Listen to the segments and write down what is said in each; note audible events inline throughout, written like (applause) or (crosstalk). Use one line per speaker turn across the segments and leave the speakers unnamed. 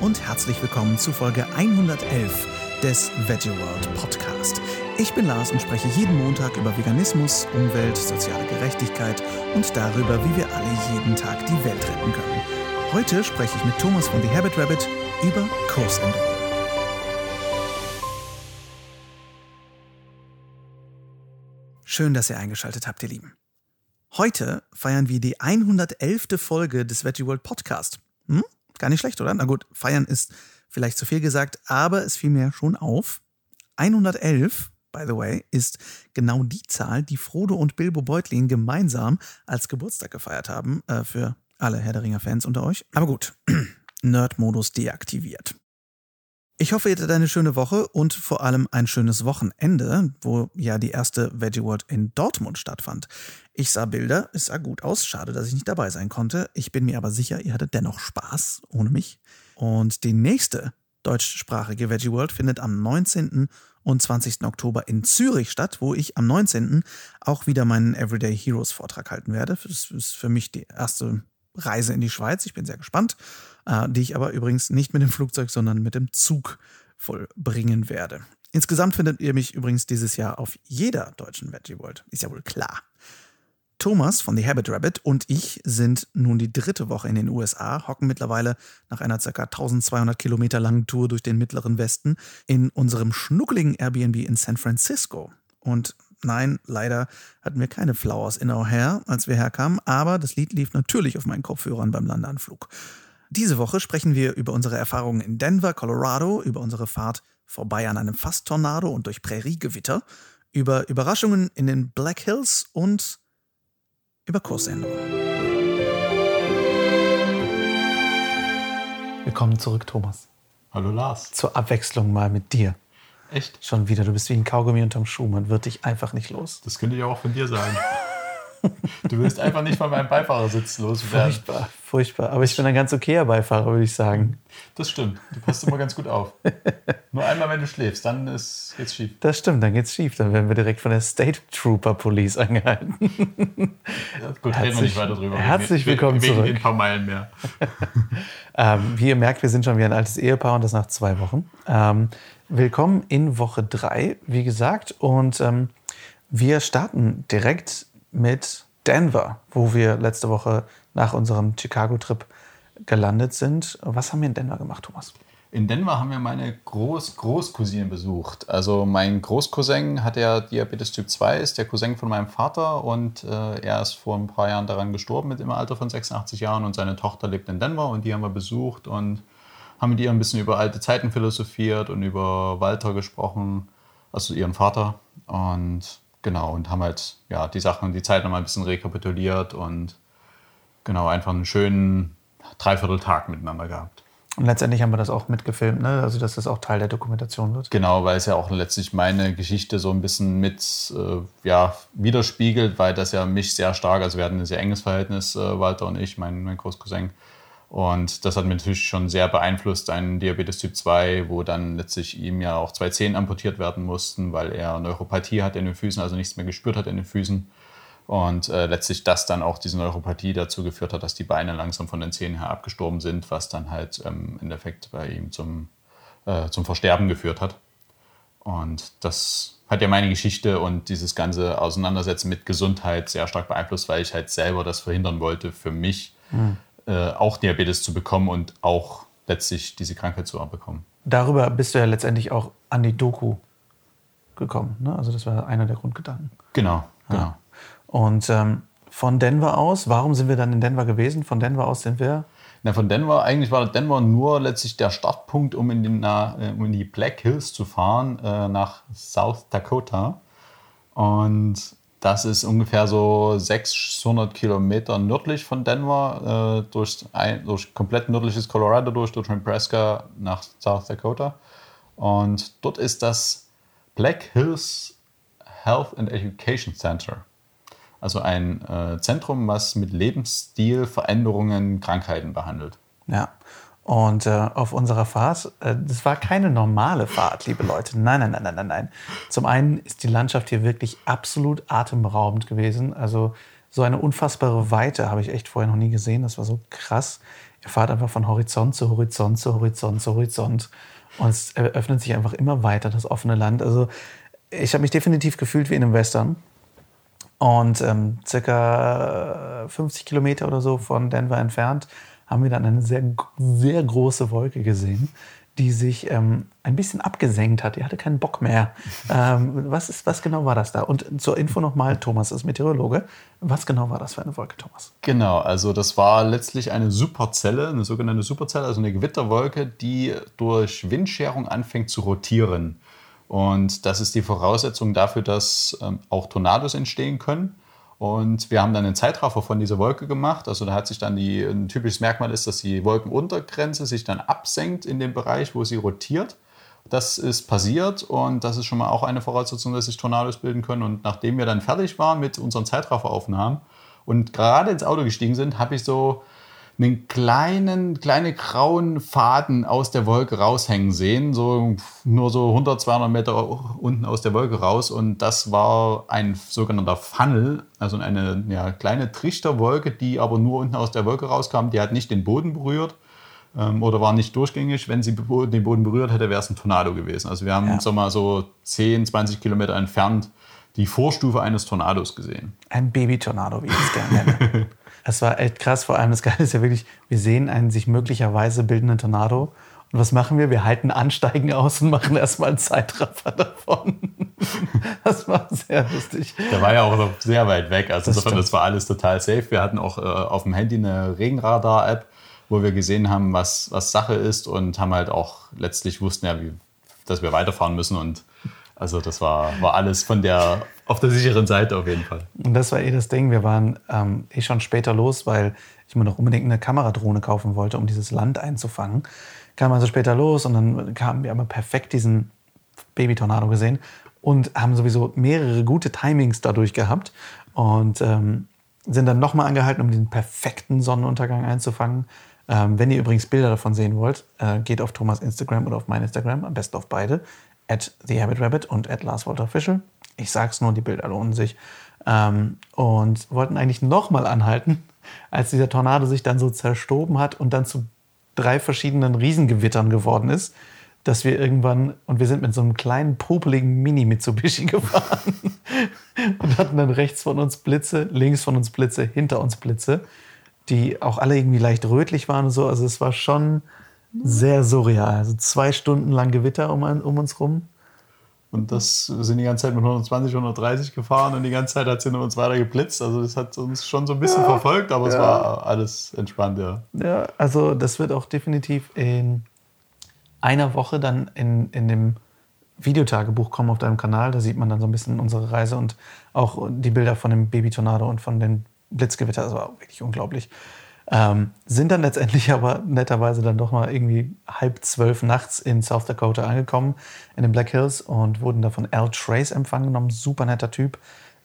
und herzlich willkommen zu Folge 111 des Veggie World Podcast. Ich bin Lars und spreche jeden Montag über Veganismus, Umwelt, soziale Gerechtigkeit und darüber, wie wir alle jeden Tag die Welt retten können. Heute spreche ich mit Thomas von The Habit Rabbit über Kursänderungen. Schön, dass ihr eingeschaltet habt, ihr Lieben. Heute feiern wir die 111. Folge des Veggie World Podcast. Hm? Gar nicht schlecht, oder? Na gut, feiern ist vielleicht zu viel gesagt, aber es fiel mir schon auf. 111, by the way, ist genau die Zahl, die Frodo und Bilbo Beutlin gemeinsam als Geburtstag gefeiert haben, äh, für alle Herr der Ringer-Fans unter euch. Aber gut, (clears throat) Nerd-Modus deaktiviert. Ich hoffe, ihr hattet eine schöne Woche und vor allem ein schönes Wochenende, wo ja die erste Veggie World in Dortmund stattfand. Ich sah Bilder, es sah gut aus, schade, dass ich nicht dabei sein konnte. Ich bin mir aber sicher, ihr hattet dennoch Spaß ohne mich. Und die nächste deutschsprachige Veggie World findet am 19. und 20. Oktober in Zürich statt, wo ich am 19. auch wieder meinen Everyday Heroes Vortrag halten werde. Das ist für mich die erste Reise in die Schweiz. Ich bin sehr gespannt, äh, die ich aber übrigens nicht mit dem Flugzeug, sondern mit dem Zug vollbringen werde. Insgesamt findet ihr mich übrigens dieses Jahr auf jeder deutschen Veggie World. Ist ja wohl klar. Thomas von The Habit Rabbit und ich sind nun die dritte Woche in den USA, hocken mittlerweile nach einer ca. 1200 Kilometer langen Tour durch den mittleren Westen in unserem schnuckeligen Airbnb in San Francisco. Und nein, leider hatten wir keine Flowers in our hair, als wir herkamen, aber das Lied lief natürlich auf meinen Kopfhörern beim Landeanflug. Diese Woche sprechen wir über unsere Erfahrungen in Denver, Colorado, über unsere Fahrt vorbei an einem Fast-Tornado und durch Präriegewitter, über Überraschungen in den Black Hills und über Kursänderungen. Willkommen zurück, Thomas.
Hallo Lars.
Zur Abwechslung mal mit dir.
Echt?
Schon wieder, du bist wie ein Kaugummi unterm Schuh, man wird dich einfach nicht los.
Das könnte ja auch von dir sein. Du willst einfach nicht von meinem Beifahrersitz loswerden.
Furchtbar, furchtbar. Aber ich bin ein ganz okayer Beifahrer, würde ich sagen.
Das stimmt. Du passt immer ganz gut auf. Nur einmal, wenn du schläfst, dann ist, geht's schief.
Das stimmt, dann geht's schief. Dann werden wir direkt von der State Trooper Police angehalten.
Ja, gut, reden wir nicht weiter drüber.
Herzlich
wegen,
willkommen
wegen
zurück.
ein paar Meilen mehr. (laughs)
Ähm, wie ihr merkt, wir sind schon wie ein altes Ehepaar und das nach zwei Wochen. Ähm, willkommen in Woche drei, wie gesagt. Und ähm, wir starten direkt mit Denver, wo wir letzte Woche nach unserem Chicago-Trip gelandet sind. Was haben wir in Denver gemacht, Thomas?
In Denver haben wir meine Groß Großcousine besucht. Also mein Großcousin hat ja Diabetes Typ 2, ist der Cousin von meinem Vater und äh, er ist vor ein paar Jahren daran gestorben mit im Alter von 86 Jahren und seine Tochter lebt in Denver und die haben wir besucht und haben mit ihr ein bisschen über alte Zeiten philosophiert und über Walter gesprochen, also ihren Vater und genau und haben halt ja die Sachen, die Zeit nochmal ein bisschen rekapituliert und genau einfach einen schönen Dreivierteltag miteinander gehabt.
Und letztendlich haben wir das auch mitgefilmt, ne? also dass das auch Teil der Dokumentation wird.
Genau, weil es ja auch letztlich meine Geschichte so ein bisschen mit äh, ja, widerspiegelt, weil das ja mich sehr stark, also wir hatten ein sehr enges Verhältnis, äh, Walter und ich, mein, mein Großcousin. Und das hat mich natürlich schon sehr beeinflusst, ein Diabetes Typ 2, wo dann letztlich ihm ja auch zwei Zehen amputiert werden mussten, weil er Neuropathie hat in den Füßen, also nichts mehr gespürt hat in den Füßen. Und äh, letztlich das dann auch diese Neuropathie dazu geführt hat, dass die Beine langsam von den Zähnen her abgestorben sind, was dann halt ähm, im Endeffekt bei ihm zum, äh, zum Versterben geführt hat. Und das hat ja meine Geschichte und dieses ganze Auseinandersetzen mit Gesundheit sehr stark beeinflusst, weil ich halt selber das verhindern wollte, für mich äh, auch Diabetes zu bekommen und auch letztlich diese Krankheit zu bekommen.
Darüber bist du ja letztendlich auch an die Doku gekommen. Ne? Also das war einer der Grundgedanken.
Genau, genau.
Und ähm, von Denver aus, warum sind wir dann in Denver gewesen? Von Denver aus sind wir.
Na, von Denver, eigentlich war Denver nur letztlich der Startpunkt, um in die, na, äh, um in die Black Hills zu fahren, äh, nach South Dakota. Und das ist ungefähr so 600 Kilometer nördlich von Denver, äh, durch, ein, durch komplett nördliches Colorado durch, durch Nebraska nach South Dakota. Und dort ist das Black Hills Health and Education Center. Also ein äh, Zentrum, was mit Lebensstil, Veränderungen, Krankheiten behandelt.
Ja. Und äh, auf unserer Fahrt, äh, das war keine normale Fahrt, liebe Leute. Nein, nein, nein, nein, nein, nein. Zum einen ist die Landschaft hier wirklich absolut atemberaubend gewesen. Also so eine unfassbare Weite habe ich echt vorher noch nie gesehen. Das war so krass. fahrt einfach von Horizont zu Horizont zu Horizont zu Horizont. Und es öffnet sich einfach immer weiter, das offene Land. Also ich habe mich definitiv gefühlt wie in einem Western. Und ähm, circa 50 Kilometer oder so von Denver entfernt haben wir dann eine sehr, sehr große Wolke gesehen, die sich ähm, ein bisschen abgesenkt hat. Die hatte keinen Bock mehr. (laughs) Ähm, was, ist, was genau war das da? Und zur Info nochmal, Thomas ist Meteorologe. Was genau war das für eine Wolke, Thomas?
Genau, also das war letztlich eine Superzelle, eine sogenannte Superzelle, also eine Gewitterwolke, die durch Windscherung anfängt zu rotieren. Und das ist die Voraussetzung dafür, dass ähm, auch Tornados entstehen können. Und wir haben dann einen Zeitraffer von dieser Wolke gemacht. Also da hat sich dann die, ein typisches Merkmal ist, dass die Wolkenuntergrenze sich dann absenkt in dem Bereich, wo sie rotiert. Das ist passiert und das ist schon mal auch eine Voraussetzung, dass sich Tornados bilden können. Und nachdem wir dann fertig waren mit unseren Zeitrafferaufnahmen und gerade ins Auto gestiegen sind, habe ich so einen kleinen, kleine grauen Faden aus der Wolke raushängen sehen, so nur so 100, 200 Meter unten aus der Wolke raus. Und das war ein sogenannter Funnel, also eine ja, kleine Trichterwolke, die aber nur unten aus der Wolke rauskam. Die hat nicht den Boden berührt ähm, oder war nicht durchgängig. Wenn sie den Boden berührt hätte, wäre es ein Tornado gewesen. Also wir haben ja. sag mal, so 10, 20 Kilometer entfernt die Vorstufe eines Tornados gesehen.
Ein Baby-Tornado, wie ich es gerne nenne. (laughs) Es war echt krass. Vor allem das Geile ist ja wirklich, wir sehen einen sich möglicherweise bildenden Tornado. Und was machen wir? Wir halten Ansteigen aus und machen erstmal einen Zeitraffer davon. (laughs) Das war sehr lustig.
Der war ja auch noch sehr weit weg. Also das insofern, das war alles total safe. Wir hatten auch äh, auf dem Handy eine Regenradar-App, wo wir gesehen haben, was, was Sache ist und haben halt auch letztlich wussten ja, wie, dass wir weiterfahren müssen und also das war, war alles von der, auf der sicheren Seite auf jeden Fall.
Und das war eh das Ding. Wir waren ähm, eh schon später los, weil ich mir noch unbedingt eine Kameradrohne kaufen wollte, um dieses Land einzufangen. Kam also später los und dann haben wir aber perfekt diesen Baby-Tornado gesehen und haben sowieso mehrere gute Timings dadurch gehabt und ähm, sind dann nochmal angehalten, um diesen perfekten Sonnenuntergang einzufangen. Ähm, wenn ihr übrigens Bilder davon sehen wollt, äh, geht auf Thomas Instagram oder auf mein Instagram, am besten auf beide at TheHabitRabbit und at LarsWalterOfficial. Ich sag's nur, die Bilder lohnen sich. Ähm, und wollten eigentlich nochmal anhalten, (laughs) als dieser Tornado sich dann so zerstoben hat und dann zu drei verschiedenen Riesengewittern geworden ist, dass wir irgendwann, und wir sind mit so einem kleinen, popeligen Mini-Mitsubishi (laughs) gefahren und hatten dann rechts von uns Blitze, links von uns Blitze, hinter uns Blitze, die auch alle irgendwie leicht rötlich waren und so. Also es war schon sehr surreal. Also zwei Stunden lang Gewitter um, um uns rum.
Und das sind die ganze Zeit mit 120, 130 gefahren und die ganze Zeit hat sie uns weiter geblitzt. Also das hat uns schon so ein bisschen ja, verfolgt, aber ja. es war alles entspannt, ja.
Ja, also das wird auch definitiv in einer Woche dann in, in dem Videotagebuch kommen auf deinem Kanal. Da sieht man dann so ein bisschen unsere Reise und auch die Bilder von dem Baby-Tornado und von den Blitzgewitter. Das war wirklich unglaublich. Ähm, sind dann letztendlich (laughs) aber netterweise dann doch mal irgendwie halb zwölf nachts in South Dakota angekommen, in den Black Hills und wurden da von Al Trace empfangen genommen. Super netter Typ,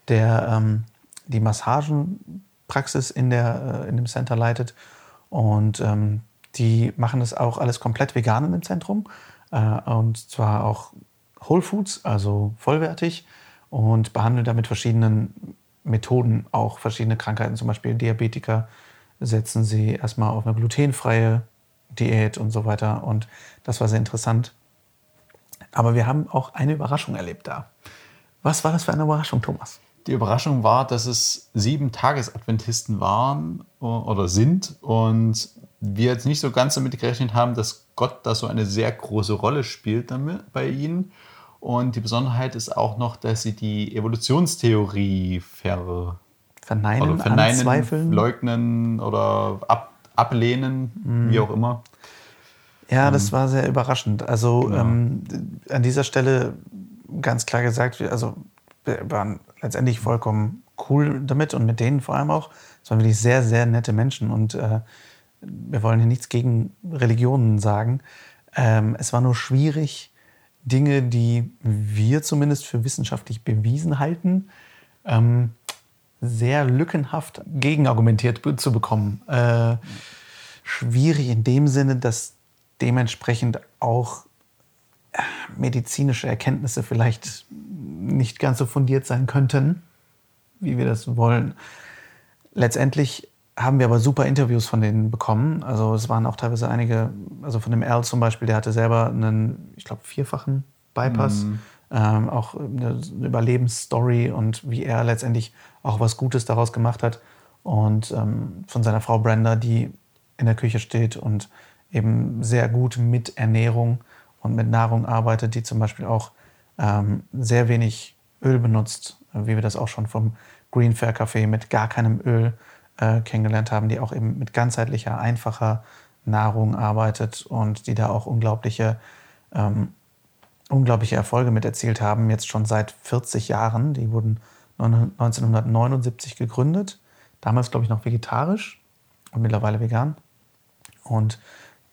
der ähm, die Massagenpraxis in, der, äh, in dem Center leitet. Und ähm, die machen das auch alles komplett vegan in dem Zentrum. Äh, und zwar auch Whole Foods, also vollwertig. Und behandeln da mit verschiedenen Methoden auch verschiedene Krankheiten, zum Beispiel Diabetiker, setzen sie erstmal auf eine glutenfreie Diät und so weiter. Und das war sehr interessant. Aber wir haben auch eine Überraschung erlebt da. Was war das für eine Überraschung, Thomas?
Die Überraschung war, dass es sieben Tagesadventisten waren oder sind und wir jetzt nicht so ganz damit gerechnet haben, dass Gott da so eine sehr große Rolle spielt bei ihnen. Und die Besonderheit ist auch noch, dass sie die Evolutionstheorie ver
Verneinen, oder verneinen anzweifeln.
Leugnen oder ab, ablehnen, mhm. wie auch immer.
Ja, das ähm, war sehr überraschend. Also genau. ähm, an dieser Stelle ganz klar gesagt, also wir waren letztendlich vollkommen cool damit und mit denen vor allem auch. Es waren wirklich sehr, sehr nette Menschen und äh, wir wollen hier nichts gegen Religionen sagen. Ähm, es war nur schwierig, Dinge, die wir zumindest für wissenschaftlich bewiesen halten, ähm, sehr lückenhaft gegenargumentiert zu bekommen. Äh, schwierig in dem Sinne, dass dementsprechend auch äh, medizinische Erkenntnisse vielleicht nicht ganz so fundiert sein könnten, wie wir das wollen. Letztendlich haben wir aber super Interviews von denen bekommen. Also es waren auch teilweise einige, also von dem Al zum Beispiel, der hatte selber einen, ich glaube, vierfachen Bypass. Mhm. Ähm, auch eine Überlebensstory und wie er letztendlich auch was Gutes daraus gemacht hat. Und ähm, von seiner Frau Brenda, die in der Küche steht und eben sehr gut mit Ernährung und mit Nahrung arbeitet, die zum Beispiel auch ähm, sehr wenig Öl benutzt, wie wir das auch schon vom Green Fair Café mit gar keinem Öl äh, kennengelernt haben, die auch eben mit ganzheitlicher, einfacher Nahrung arbeitet und die da auch unglaubliche, ähm, unglaubliche Erfolge mit erzielt haben, jetzt schon seit 40 Jahren. Die wurden 1979 gegründet, damals glaube ich noch vegetarisch und mittlerweile vegan. Und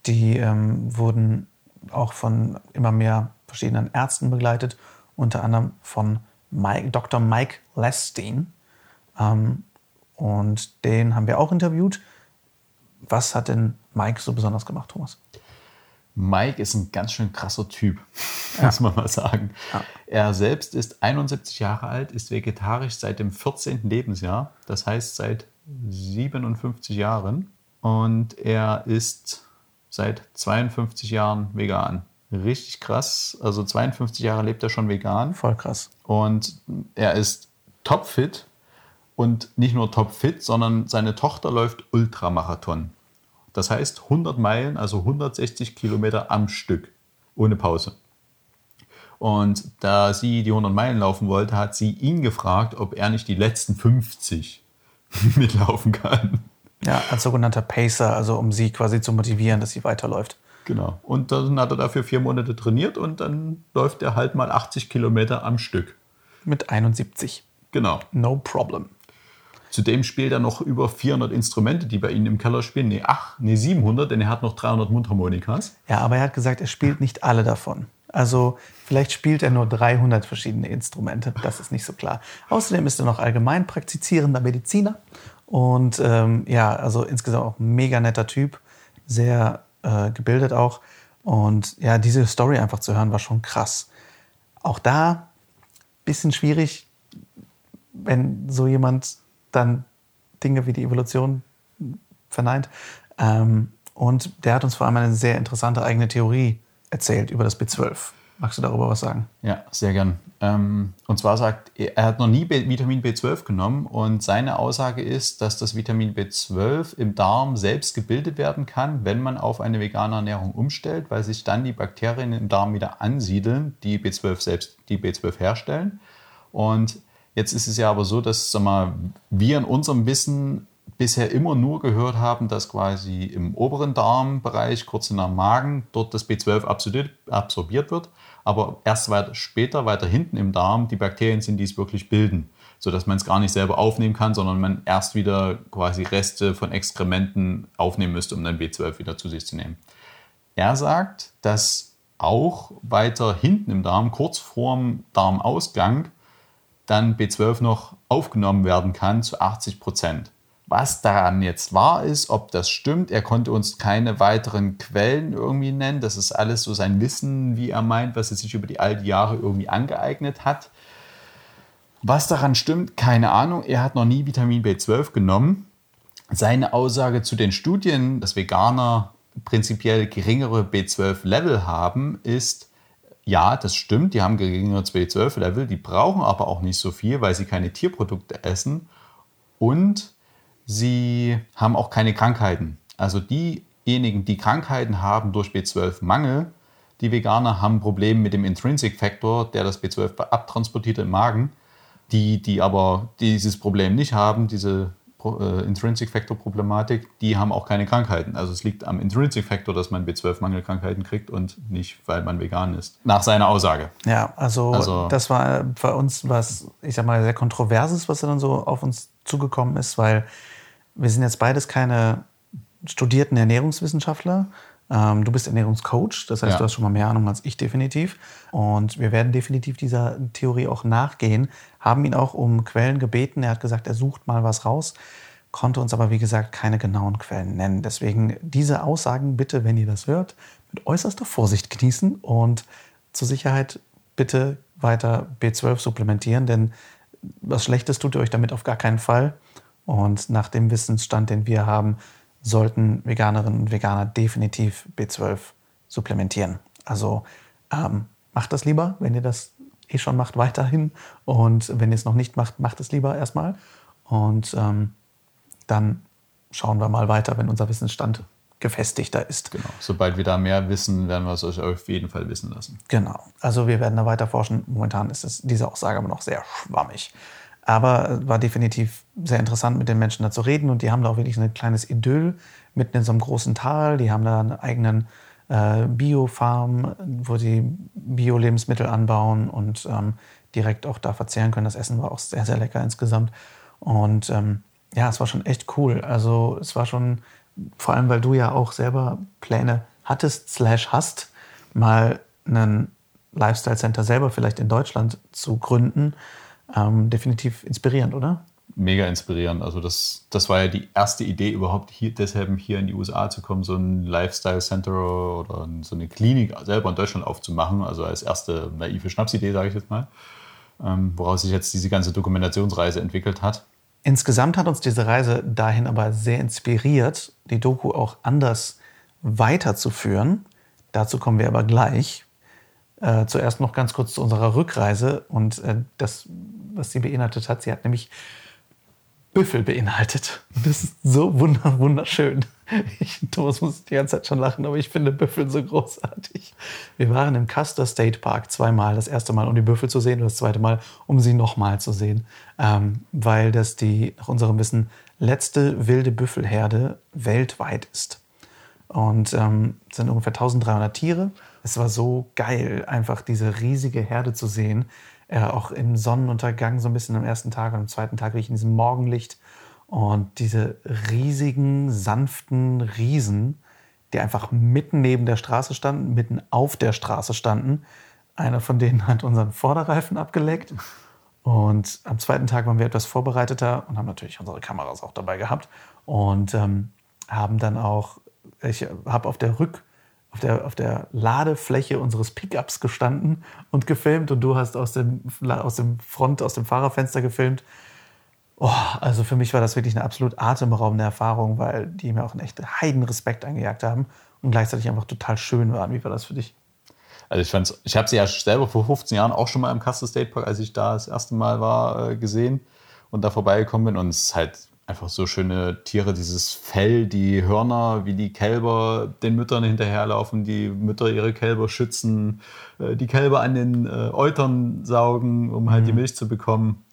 die ähm, wurden auch von immer mehr verschiedenen Ärzten begleitet, unter anderem von Mike, Dr. Mike Lestein. Ähm, und den haben wir auch interviewt. Was hat denn Mike so besonders gemacht, Thomas?
Mike ist ein ganz schön krasser Typ, (laughs) ja. muss man mal sagen. Ja. Er selbst ist 71 Jahre alt, ist vegetarisch seit dem 14. Lebensjahr, das heißt seit 57 Jahren. Und er ist seit 52 Jahren vegan. Richtig krass. Also 52 Jahre lebt er schon vegan.
Voll krass.
Und er ist topfit und nicht nur topfit, sondern seine Tochter läuft Ultramarathon. Das heißt 100 Meilen, also 160 Kilometer am Stück, ohne Pause. Und da sie die 100 Meilen laufen wollte, hat sie ihn gefragt, ob er nicht die letzten 50 (laughs) mitlaufen kann.
Ja, als sogenannter Pacer, also um sie quasi zu motivieren, dass sie weiterläuft.
Genau. Und dann hat er dafür vier Monate trainiert und dann läuft er halt mal 80 Kilometer am Stück.
Mit 71.
Genau.
No problem.
Zudem spielt er noch über 400 Instrumente, die bei ihm im Keller spielen. Nee, ach, nee, 700, denn er hat noch 300 Mundharmonikas.
Ja, aber er hat gesagt, er spielt nicht alle davon. Also vielleicht spielt er nur 300 verschiedene Instrumente. Das ist nicht so klar. Außerdem ist er noch allgemein praktizierender Mediziner. Und ähm, ja, also insgesamt auch ein mega netter Typ. Sehr äh, gebildet auch. Und ja, diese Story einfach zu hören, war schon krass. Auch da bisschen schwierig, wenn so jemand dann Dinge wie die Evolution verneint. Ähm, und der hat uns vor allem eine sehr interessante eigene Theorie erzählt über das B12. Magst du darüber was sagen?
Ja, sehr gern. Ähm, und zwar sagt er, er hat noch nie Vitamin B12 genommen und seine Aussage ist, dass das Vitamin B12 im Darm selbst gebildet werden kann, wenn man auf eine vegane Ernährung umstellt, weil sich dann die Bakterien im Darm wieder ansiedeln, die B12 selbst, die B12 herstellen. Und Jetzt ist es ja aber so, dass sag mal, wir in unserem Wissen bisher immer nur gehört haben, dass quasi im oberen Darmbereich, kurz in der Magen, dort das B12 absorbiert wird, aber erst weiter später, weiter hinten im Darm, die Bakterien sind, die es wirklich bilden, sodass man es gar nicht selber aufnehmen kann, sondern man erst wieder quasi Reste von Exkrementen aufnehmen müsste, um dann B12 wieder zu sich zu nehmen. Er sagt, dass auch weiter hinten im Darm, kurz vorm Darmausgang, dann B12 noch aufgenommen werden kann zu 80 Prozent. Was daran jetzt wahr ist, ob das stimmt, er konnte uns keine weiteren Quellen irgendwie nennen. Das ist alles so sein Wissen, wie er meint, was er sich über die alten Jahre irgendwie angeeignet hat. Was daran stimmt, keine Ahnung. Er hat noch nie Vitamin B12 genommen. Seine Aussage zu den Studien, dass Veganer prinzipiell geringere B12-Level haben, ist, ja, das stimmt, die haben geringere B12-Level, die brauchen aber auch nicht so viel, weil sie keine Tierprodukte essen und sie haben auch keine Krankheiten. Also diejenigen, die Krankheiten haben durch B12-Mangel, die Veganer haben Probleme mit dem Intrinsic Factor, der das B12 abtransportiert im Magen. Die, die aber dieses Problem nicht haben, diese Intrinsic Factor Problematik, die haben auch keine Krankheiten. Also es liegt am Intrinsic Factor, dass man B12-Mangelkrankheiten kriegt und nicht, weil man vegan ist. Nach seiner Aussage.
Ja, also, also das war bei uns was, ich sag mal, sehr kontroverses, was dann so auf uns zugekommen ist, weil wir sind jetzt beides keine studierten Ernährungswissenschaftler. Ähm, du bist Ernährungscoach, das heißt, ja. du hast schon mal mehr Ahnung als ich definitiv. Und wir werden definitiv dieser Theorie auch nachgehen, haben ihn auch um Quellen gebeten. Er hat gesagt, er sucht mal was raus, konnte uns aber, wie gesagt, keine genauen Quellen nennen. Deswegen diese Aussagen bitte, wenn ihr das hört, mit äußerster Vorsicht genießen und zur Sicherheit bitte weiter B12 supplementieren, denn was Schlechtes tut ihr euch damit auf gar keinen Fall. Und nach dem Wissensstand, den wir haben, sollten Veganerinnen und Veganer definitiv B12 supplementieren. Also ähm, macht das lieber, wenn ihr das eh schon macht, weiterhin. Und wenn ihr es noch nicht macht, macht es lieber erstmal. Und ähm, dann schauen wir mal weiter, wenn unser Wissensstand gefestigter ist.
Genau. Sobald wir da mehr wissen, werden wir es euch auf jeden Fall wissen lassen.
Genau. Also wir werden da weiter forschen. Momentan ist es, diese Aussage aber noch sehr schwammig. Aber war definitiv sehr interessant, mit den Menschen da zu reden. Und die haben da auch wirklich ein kleines Idyll mitten in so einem großen Tal. Die haben da einen eigenen äh, Bio-Farm, wo sie Bio-Lebensmittel anbauen und ähm, direkt auch da verzehren können. Das Essen war auch sehr, sehr lecker insgesamt. Und ähm, ja, es war schon echt cool. Also es war schon vor allem weil du ja auch selber Pläne hattest, slash hast, mal einen Lifestyle Center selber vielleicht in Deutschland zu gründen, ähm, definitiv inspirierend, oder?
Mega inspirierend. Also das, das war ja die erste Idee überhaupt hier, deshalb hier in die USA zu kommen, so ein Lifestyle Center oder so eine Klinik selber in Deutschland aufzumachen. Also als erste naive Schnapsidee, sage ich jetzt mal, ähm, woraus sich jetzt diese ganze Dokumentationsreise entwickelt hat.
Insgesamt hat uns diese Reise dahin aber sehr inspiriert, die Doku auch anders weiterzuführen. Dazu kommen wir aber gleich. Äh, zuerst noch ganz kurz zu unserer Rückreise und äh, das, was sie beinhaltet hat. Sie hat nämlich Büffel beinhaltet. Das ist so wunderschön. Ich, Thomas muss die ganze Zeit schon lachen, aber ich finde Büffel so großartig. Wir waren im Custer State Park zweimal. Das erste Mal, um die Büffel zu sehen und das zweite Mal, um sie nochmal zu sehen. Ähm, weil das die, nach unserem Wissen, letzte wilde Büffelherde weltweit ist. Und ähm, sind ungefähr 1300 Tiere. Es war so geil, einfach diese riesige Herde zu sehen äh, auch im Sonnenuntergang so ein bisschen am ersten Tag und am zweiten Tag wirklich in diesem Morgenlicht. Und diese riesigen, sanften Riesen, die einfach mitten neben der Straße standen, mitten auf der Straße standen. Einer von denen hat unseren Vorderreifen abgeleckt. Und am zweiten Tag waren wir etwas vorbereiteter und haben natürlich unsere Kameras auch dabei gehabt. Und ähm, haben dann auch, ich habe auf der Rück- auf der, auf der Ladefläche unseres Pickups gestanden und gefilmt und du hast aus dem, aus dem Front, aus dem Fahrerfenster gefilmt. Oh, also für mich war das wirklich eine absolut atemberaubende Erfahrung, weil die mir auch einen echten Heidenrespekt eingejagt haben und gleichzeitig einfach total schön waren. Wie war das für dich?
Also ich fand's, ich habe sie ja selber vor 15 Jahren auch schon mal im Castle State Park, als ich da das erste Mal war, äh, gesehen und da vorbeigekommen bin und es ist halt einfach so schöne Tiere, dieses Fell, die Hörner, wie die Kälber den Müttern hinterherlaufen, die Mütter ihre Kälber schützen, äh, die Kälber an den äh, Eutern saugen, um halt mhm. die Milch zu bekommen.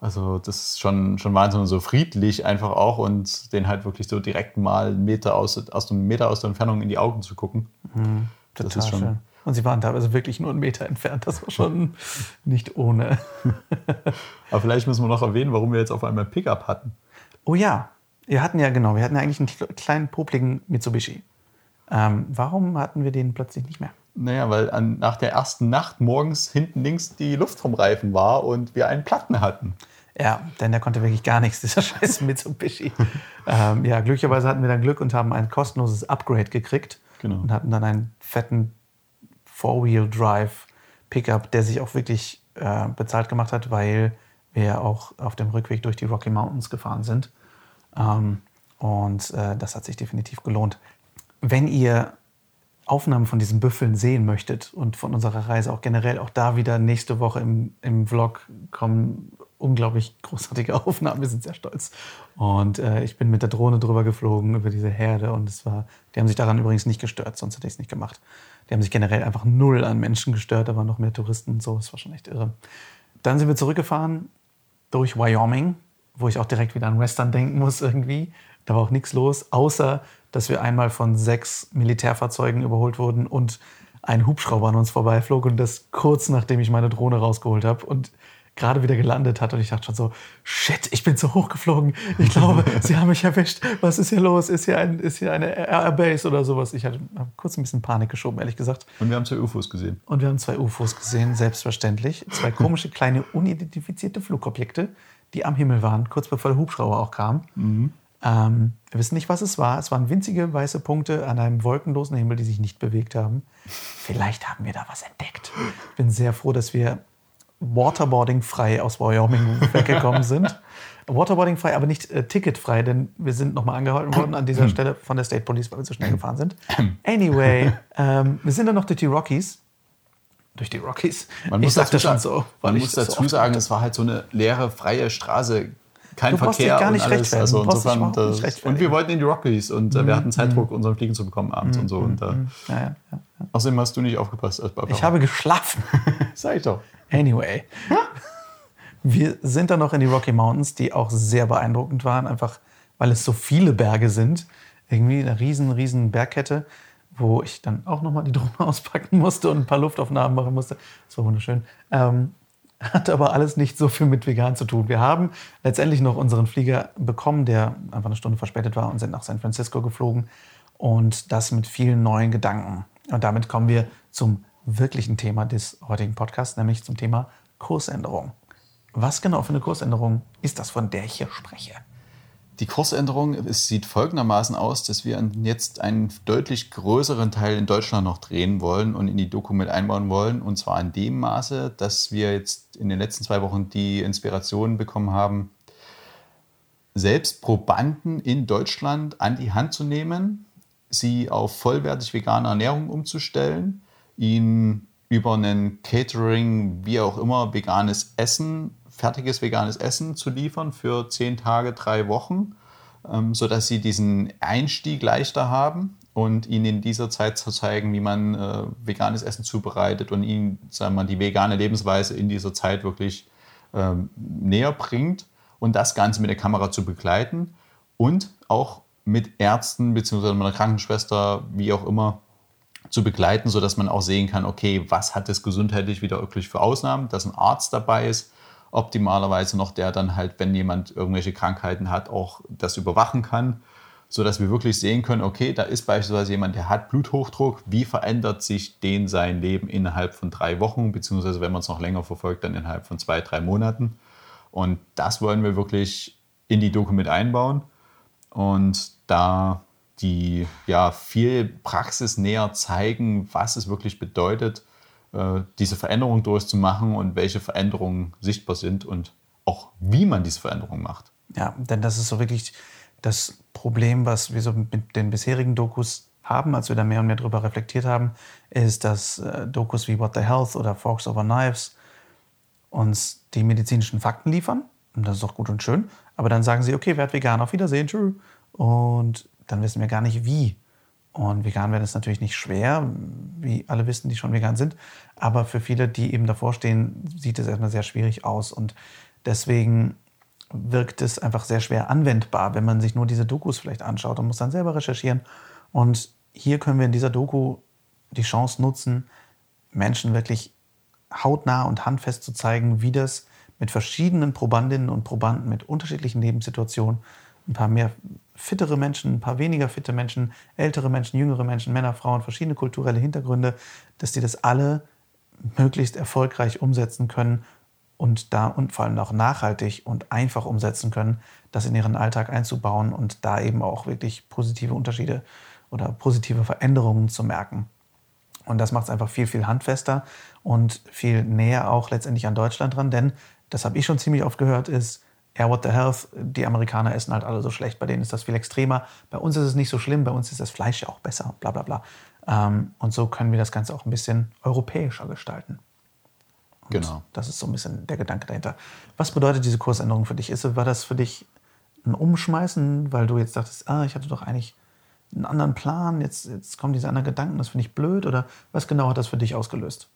Also das ist schon, schon Wahnsinn und so friedlich einfach auch und den halt wirklich so direkt mal einen Meter aus, aus einem Meter aus der Entfernung in die Augen zu gucken.
Mhm, das ist schon schön. Und sie waren teilweise wirklich nur einen Meter entfernt. Das war schon (laughs) nicht ohne.
Aber vielleicht müssen wir noch erwähnen, warum wir jetzt auf einmal Pickup hatten.
Oh ja, wir hatten ja genau, wir hatten ja eigentlich einen kleinen popligen Mitsubishi. Ähm, warum hatten wir den plötzlich nicht mehr?
Naja, weil an, nach der ersten Nacht morgens hinten links die Luft vom Reifen war und wir einen Platten hatten.
Ja, denn der konnte wirklich gar nichts, (laughs) dieser scheiß Mitsubishi. ähm, ja, glücklicherweise hatten wir dann Glück und haben ein kostenloses Upgrade gekriegt genau. und hatten dann einen fetten Four-Wheel-Drive Pickup, der sich auch wirklich äh, bezahlt gemacht hat, weil wir ja auch auf dem Rückweg durch die Rocky Mountains gefahren sind. Ähm, und äh, das hat sich definitiv gelohnt. Wenn ihr Aufnahmen von diesen Büffeln sehen möchtet und von unserer Reise auch generell, auch da wieder nächste Woche im, im Vlog kommen unglaublich großartige (laughs) Aufnahmen. Wir sind sehr stolz. Und äh, ich bin mit der Drohne drüber geflogen über diese Herde und es war, die haben sich daran übrigens nicht gestört, sonst hätte ich es nicht gemacht. Die haben sich generell einfach null an Menschen gestört, waren noch mehr Touristen und so, es war schon echt irre. Dann sind wir zurückgefahren durch Wyoming, wo ich auch direkt wieder an Western denken muss irgendwie. Da war auch nichts los, außer dass wir einmal von sechs Militärfahrzeugen überholt wurden und ein Hubschrauber an uns vorbeiflog und das kurz nachdem ich meine Drohne rausgeholt habe und gerade wieder gelandet hat und ich dachte schon so, shit, ich bin zu hoch geflogen. Ich glaube, (laughs) sie haben mich erwischt. Was ist hier los? Ist hier, ein, ist hier eine Airbase oder sowas? Ich hatte kurz ein bisschen Panik geschoben, ehrlich gesagt.
Und wir haben zwei UFOs gesehen.
Und wir haben zwei UFOs gesehen, selbstverständlich. Zwei komische, kleine, unidentifizierte Flugobjekte, die am Himmel waren, kurz bevor der Hubschrauber auch kam. Mhm. Ähm, wir wissen nicht, was es war. Es waren winzige weiße Punkte an einem wolkenlosen Himmel, die sich nicht bewegt haben. Vielleicht haben wir da was entdeckt. Ich bin sehr froh, dass wir Waterboarding frei aus Wyoming (laughs) weggekommen sind. Waterboarding frei, aber nicht äh, ticketfrei, denn wir sind nochmal angehalten worden an dieser Stelle von der State Police, weil wir zu schnell gefahren sind. Anyway, (laughs) ähm, wir sind dann noch durch die Rockies. Durch die Rockies.
Man
ich
muss
sagte
dazu,
schon so.
man muss
das
dazu
so
sagen, es war halt so eine leere, freie Straße. Kein
Du
Verkehr
gar nicht
und alles. Also insofern,
nicht
das,
rechtfertigen.
und wir wollten in die Rockies und äh, wir hatten Zeitdruck, unseren Fliegen zu bekommen abends und so. Und, äh,
Ja, ja,
außerdem hast du nicht aufgepasst.
Ich habe geschlafen. (laughs)
Sag ich doch.
Anyway. Wir sind dann noch in die Rocky Mountains, die auch sehr beeindruckend waren, einfach weil es so viele Berge sind. Irgendwie eine riesen, riesen Bergkette, wo ich dann auch nochmal die Drohne (laughs) auspacken musste und ein paar Luftaufnahmen machen musste. Das war wunderschön. Ähm, hat aber alles nicht so viel mit vegan zu tun. Wir haben letztendlich noch unseren Flieger bekommen, der einfach eine Stunde verspätet war und sind nach San Francisco geflogen. Und das mit vielen neuen Gedanken. Und damit kommen wir zum wirklichen Thema des heutigen Podcasts, nämlich zum Thema Kursänderung. Was genau für eine Kursänderung ist das, von der ich hier spreche?
Die Kursänderung es sieht folgendermaßen aus, dass wir jetzt einen deutlich größeren Teil in Deutschland noch drehen wollen und in die Doku mit einbauen wollen. Und zwar in dem Maße, dass wir jetzt in den letzten zwei Wochen die Inspiration bekommen haben, selbst Probanden in Deutschland an die Hand zu nehmen, sie auf vollwertig vegane Ernährung umzustellen, ihnen über einen Catering, wie auch immer, veganes Essen, fertiges veganes Essen zu liefern für zehn Tage, drei Wochen, ähm, sodass sie diesen Einstieg leichter haben und ihnen in dieser Zeit zu zeigen, wie man äh, veganes Essen zubereitet und ihnen sagen wir, die vegane Lebensweise in dieser Zeit wirklich ähm, näher bringt und das Ganze mit der Kamera zu begleiten und auch mit Ärzten bzw. mit einer Krankenschwester, wie auch immer, zu begleiten, sodass man auch sehen kann, okay, was hat es gesundheitlich wieder wirklich für Ausnahmen, dass ein Arzt dabei ist, optimalerweise noch der dann halt, wenn jemand irgendwelche Krankheiten hat, auch das überwachen kann, sodass wir wirklich sehen können, okay, da ist beispielsweise jemand, der hat Bluthochdruck, wie verändert sich den sein Leben innerhalb von drei Wochen, beziehungsweise wenn man es noch länger verfolgt, dann innerhalb von zwei, drei Monaten. Und das wollen wir wirklich in die Doku mit einbauen und da die ja viel praxisnäher zeigen, was es wirklich bedeutet, diese Veränderung durchzumachen und welche Veränderungen sichtbar sind und auch wie man diese Veränderung macht.
Ja, denn das ist so wirklich das Problem, was wir so mit den bisherigen Dokus haben, als wir da mehr und mehr darüber reflektiert haben, ist, dass äh, Dokus wie What the Health oder Forks Over Knives uns die medizinischen Fakten liefern. Und das ist auch gut und schön. Aber dann sagen sie, okay, werd vegan, auf Wiedersehen, tschüss. Und dann wissen wir gar nicht wie. Und vegan werden ist natürlich nicht schwer, wie alle wissen, die schon vegan sind. Aber für viele, die eben davor stehen, sieht es erstmal sehr schwierig aus. Und deswegen wirkt es einfach sehr schwer anwendbar, wenn man sich nur diese Dokus vielleicht anschaut und muss dann selber recherchieren. Und hier können wir in dieser Doku die Chance nutzen, Menschen wirklich hautnah und handfest zu zeigen, wie das mit verschiedenen Probandinnen und Probanden mit unterschiedlichen Lebenssituationen, ein paar mehr fittere Menschen, ein paar weniger fitte Menschen, ältere Menschen, jüngere Menschen, Männer, Frauen, verschiedene kulturelle Hintergründe, dass die das alle möglichst erfolgreich umsetzen können und da und vor allem auch nachhaltig und einfach umsetzen können, das in ihren Alltag einzubauen und da eben auch wirklich positive Unterschiede oder positive Veränderungen zu merken. Und das macht es einfach viel, viel handfester und viel näher auch letztendlich an Deutschland dran, denn das habe ich schon ziemlich oft gehört, ist, ja, what the health, die Amerikaner essen halt alle so schlecht, bei denen ist das viel extremer. Bei uns ist es nicht so schlimm, bei uns ist das Fleisch ja auch besser, bla bla bla. Ähm, und so können wir das Ganze auch ein bisschen europäischer gestalten. Und
Genau.
Das ist so ein bisschen der Gedanke dahinter. Was bedeutet diese Kursänderung für dich? Ist, war das für dich ein Umschmeißen, weil du jetzt dachtest, ah, ich hatte doch eigentlich einen anderen Plan, jetzt, jetzt kommen diese anderen Gedanken, das finde ich blöd? Oder was genau hat das für dich ausgelöst?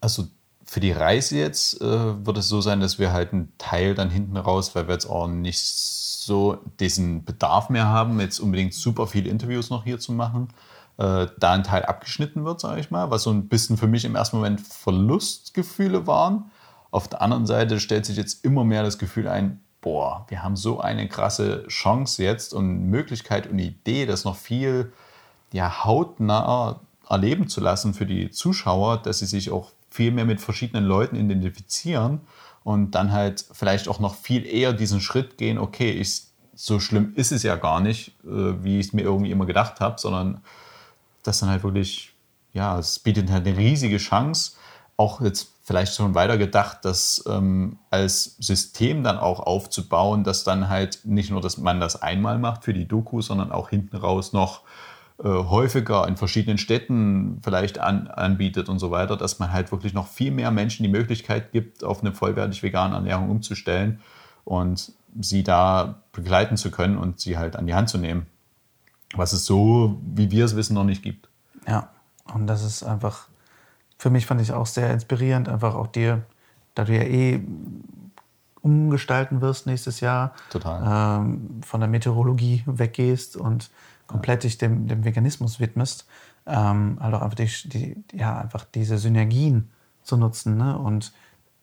Also für die Reise jetzt äh, wird es so sein, dass wir halt einen Teil dann hinten raus, weil wir jetzt auch nicht so diesen Bedarf mehr haben, jetzt unbedingt super viele Interviews noch hier zu machen, äh, da ein Teil abgeschnitten wird, sage ich mal, was so ein bisschen für mich im ersten Moment Verlustgefühle waren. Auf der anderen Seite stellt sich jetzt immer mehr das Gefühl ein, boah, wir haben so eine krasse Chance jetzt und Möglichkeit und Idee, das noch viel ja, hautnah erleben zu lassen für die Zuschauer, dass sie sich auch viel mehr mit verschiedenen Leuten identifizieren und dann halt vielleicht auch noch viel eher diesen Schritt gehen, okay, ich, so schlimm ist es ja gar nicht, äh, wie ich es mir irgendwie immer gedacht habe, sondern das dann halt wirklich, ja, es bietet halt eine riesige Chance, auch jetzt vielleicht schon weiter gedacht, das ähm, als System dann auch aufzubauen, dass dann halt nicht nur, dass man das einmal macht für die Doku, sondern auch hinten raus noch häufiger in verschiedenen Städten vielleicht an, anbietet und so weiter, dass man halt wirklich noch viel mehr Menschen die Möglichkeit gibt, auf eine vollwertig vegane Ernährung umzustellen und sie da begleiten zu können und sie halt an die Hand zu nehmen. Was es so, wie wir es wissen, noch nicht gibt.
Ja, und das ist einfach für mich fand ich auch sehr inspirierend, einfach auch dir, da du ja eh umgestalten wirst nächstes Jahr,
Total.
Ähm, von der Meteorologie weggehst und komplett dich dem, dem Veganismus widmest, ähm, halt auch einfach, die, die, ja, einfach diese Synergien zu nutzen. Ne? Und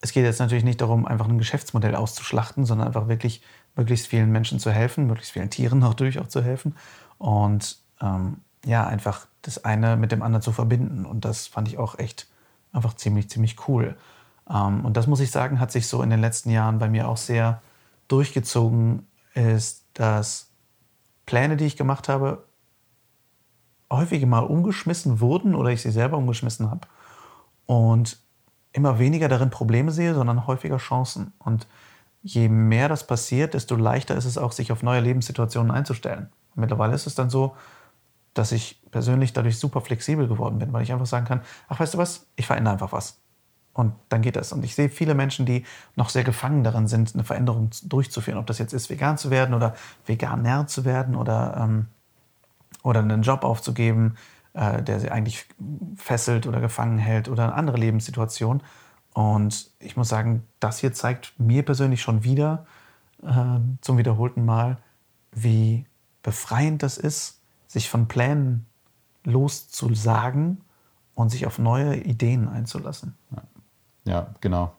es geht jetzt natürlich nicht darum, einfach ein Geschäftsmodell auszuschlachten, sondern einfach wirklich möglichst vielen Menschen zu helfen, möglichst vielen Tieren (laughs) natürlich auch zu helfen. Und ähm, ja, einfach das eine mit dem anderen zu verbinden. Und das fand ich auch echt einfach ziemlich, ziemlich cool. Ähm, und das muss ich sagen, hat sich so in den letzten Jahren bei mir auch sehr durchgezogen, ist, dass Pläne, die ich gemacht habe, häufig mal umgeschmissen wurden oder ich sie selber umgeschmissen habe. Und immer weniger darin Probleme sehe, sondern häufiger Chancen. Und je mehr das passiert, desto leichter ist es auch, sich auf neue Lebenssituationen einzustellen. Mittlerweile ist es dann so, dass ich persönlich dadurch super flexibel geworden bin, weil ich einfach sagen kann, ach weißt du was, ich verändere einfach was. Und dann geht das. Und ich sehe viele Menschen, die noch sehr gefangen darin sind, eine Veränderung durchzuführen. Ob das jetzt ist, vegan zu werden oder veganer zu werden oder, ähm, oder einen Job aufzugeben, äh, der sie eigentlich fesselt oder gefangen hält oder eine andere Lebenssituation. Und ich muss sagen, das hier zeigt mir persönlich schon wieder äh, zum wiederholten Mal, wie befreiend das ist, sich von Plänen loszusagen und sich auf neue Ideen einzulassen.
Ja. Ja, genau.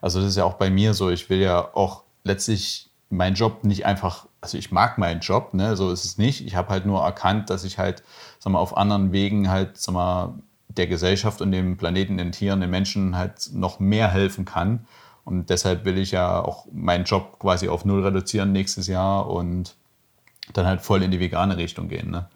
Also das ist ja auch bei mir so, ich will ja auch letztlich meinen Job nicht einfach, also ich mag meinen Job, ne, so ist es nicht. Ich habe halt nur erkannt, dass ich halt, sag mal, auf anderen Wegen halt, sag mal, der Gesellschaft und dem Planeten, den Tieren, den Menschen halt noch mehr helfen kann. Und deshalb will ich ja auch meinen Job quasi auf Null reduzieren nächstes Jahr und dann halt voll in die vegane Richtung gehen. Ne?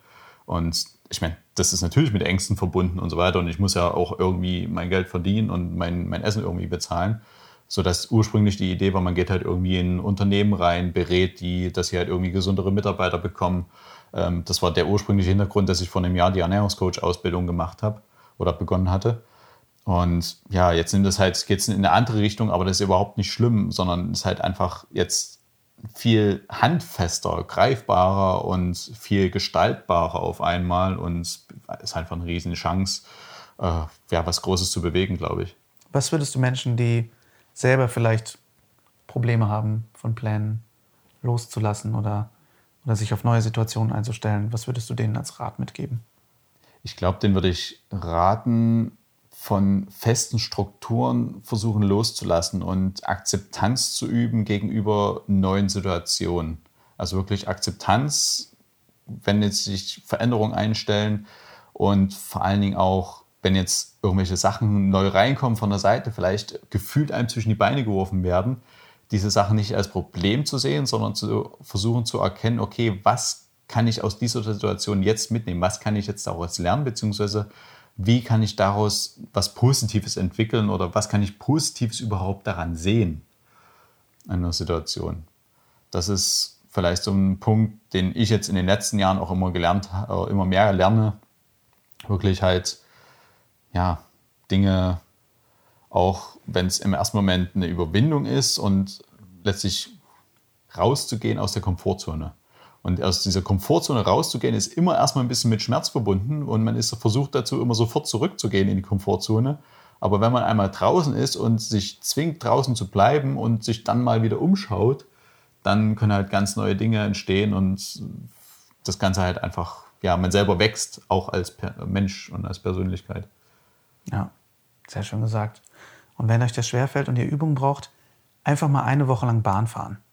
Und ich meine, das ist natürlich mit Ängsten verbunden und so weiter. Und ich muss ja auch irgendwie mein Geld verdienen und mein, mein Essen irgendwie bezahlen. So dass ursprünglich die Idee war, man geht halt irgendwie in ein Unternehmen rein, berät die, dass sie halt irgendwie gesundere Mitarbeiter bekommen. Ähm, das war der ursprüngliche Hintergrund, dass ich vor einem Jahr die Ernährungscoach-Ausbildung gemacht habe oder begonnen hatte. Und ja, jetzt nimmt es halt, geht es in eine andere Richtung, aber das ist überhaupt nicht schlimm, sondern es ist halt einfach jetzt viel handfester, greifbarer und viel gestaltbarer auf einmal und es ist einfach eine riesen Chance, äh, ja, was Großes zu bewegen, glaube ich.
Was würdest du Menschen, die selber vielleicht Probleme haben, von Plänen loszulassen oder, oder sich auf neue Situationen einzustellen, was würdest du denen als Rat mitgeben?
Ich glaube, denen würde ich raten, von festen Strukturen versuchen loszulassen und Akzeptanz zu üben gegenüber neuen Situationen. Also wirklich Akzeptanz, wenn jetzt sich Veränderungen einstellen und vor allen Dingen auch, wenn jetzt irgendwelche Sachen neu reinkommen von der Seite, vielleicht gefühlt einem zwischen die Beine geworfen werden, diese Sachen nicht als Problem zu sehen, sondern zu versuchen zu erkennen, okay, was kann ich aus dieser Situation jetzt mitnehmen? Was kann ich jetzt daraus lernen? Beziehungsweise wie kann ich daraus was Positives entwickeln oder was kann ich Positives überhaupt daran sehen in einer Situation. Das ist vielleicht so ein Punkt, den ich jetzt in den letzten Jahren auch immer gelernt, äh, immer mehr lerne, wirklich halt, ja, Dinge auch, wenn es im ersten Moment eine Überwindung ist und letztlich rauszugehen aus der Komfortzone. Und aus dieser Komfortzone rauszugehen, ist immer erstmal ein bisschen mit Schmerz verbunden und man ist versucht dazu, immer sofort zurückzugehen in die Komfortzone. Aber wenn man einmal draußen ist und sich zwingt, draußen zu bleiben und sich dann mal wieder umschaut, dann können halt ganz neue Dinge entstehen und das Ganze halt einfach, ja, man selber wächst, auch als Mensch und als Persönlichkeit.
Ja, sehr schön gesagt. Und wenn euch das schwerfällt und ihr Übung braucht, einfach mal eine Woche lang Bahn fahren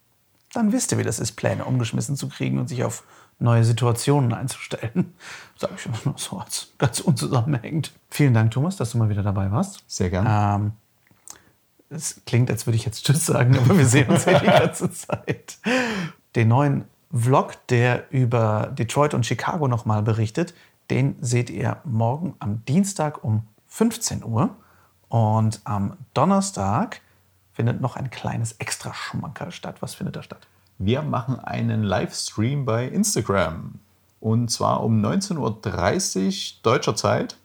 dann wisst ihr, wie das ist, Pläne umgeschmissen zu kriegen und sich auf neue Situationen einzustellen. (laughs) Sage ich immer nur so als ganz unzusammenhängend. Vielen Dank, Thomas, dass du mal wieder dabei warst.
Sehr gerne. Ähm,
es klingt, als würde ich jetzt Tschüss sagen, aber wir sehen uns ja die ganze (laughs) Zeit. Den neuen Vlog, der über Detroit und Chicago nochmal berichtet, den seht ihr morgen am Dienstag um 15 Uhr. Und am Donnerstag findet noch ein kleines Extraschmankerl statt. Was findet da statt?
Wir machen einen Livestream bei Instagram. Und zwar um 19.30 Uhr deutscher Zeit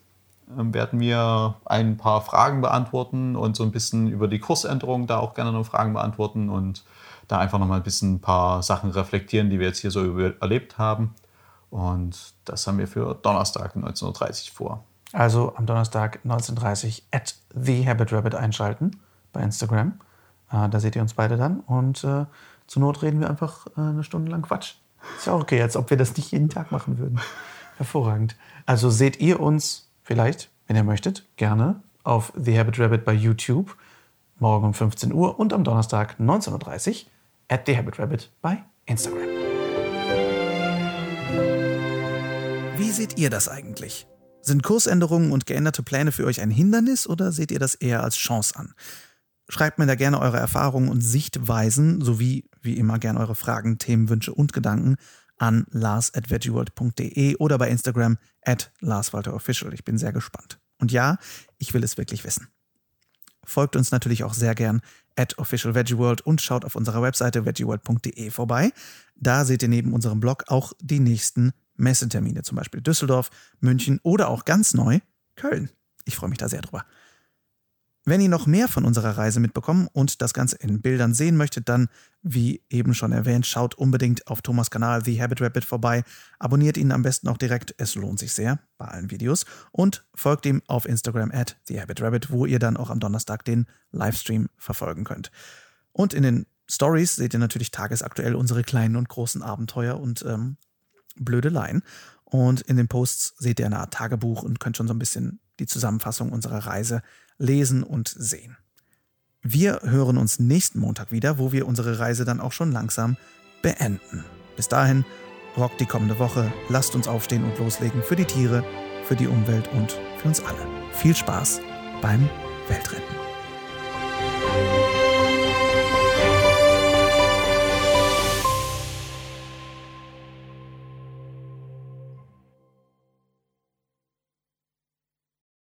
ähm, werden wir ein paar Fragen beantworten und so ein bisschen über die Kursänderung da auch gerne noch Fragen beantworten und da einfach noch mal ein bisschen ein paar Sachen reflektieren, die wir jetzt hier so erlebt haben. Und das haben wir für Donnerstag 19.30 Uhr vor.
Also am Donnerstag 19.30 Uhr at TheHabitRabbit einschalten bei Instagram. Äh, da seht ihr uns beide dann. Und äh, zur Not reden wir einfach äh, eine Stunde lang Quatsch. Ist ja auch okay, als ob wir das nicht jeden Tag machen würden. Hervorragend. Also seht ihr uns vielleicht, wenn ihr möchtet, gerne auf The Habit Rabbit bei YouTube morgen um 15 Uhr und am Donnerstag 19.30 Uhr at The Habit Rabbit bei Instagram. Wie seht ihr das eigentlich? Sind Kursänderungen und geänderte Pläne für euch ein Hindernis oder seht ihr das eher als Chance an? Schreibt mir da gerne eure Erfahrungen und Sichtweisen sowie wie immer gerne eure Fragen, Themenwünsche und Gedanken an lars.veggieworld.de oder bei Instagram at larswalterofficial. Ich bin sehr gespannt. Und ja, ich will es wirklich wissen. Folgt uns natürlich auch sehr gern at officialveggieworld und schaut auf unserer Webseite veggieworld.de vorbei. Da seht ihr neben unserem Blog auch die nächsten Messetermine, zum Beispiel Düsseldorf, München oder auch ganz neu Köln. Ich freue mich da sehr drüber. Wenn ihr noch mehr von unserer Reise mitbekommen und das Ganze in Bildern sehen möchtet, dann, wie eben schon erwähnt, schaut unbedingt auf Thomas Kanal The Habit Rabbit vorbei, abonniert ihn am besten auch direkt, es lohnt sich sehr bei allen Videos und folgt ihm auf Instagram at The Habit Rabbit, wo ihr dann auch am Donnerstag den Livestream verfolgen könnt. Und in den Stories seht ihr natürlich tagesaktuell unsere kleinen und großen Abenteuer und ähm, Blödeleien. Und in den Posts seht ihr eine Art Tagebuch und könnt schon so ein bisschen die Zusammenfassung unserer Reise lesen und sehen. Wir hören uns nächsten Montag wieder, wo wir unsere Reise dann auch schon langsam beenden. Bis dahin, rockt die kommende Woche, lasst uns aufstehen und loslegen für die Tiere, für die Umwelt und für uns alle. Viel Spaß beim Weltretten.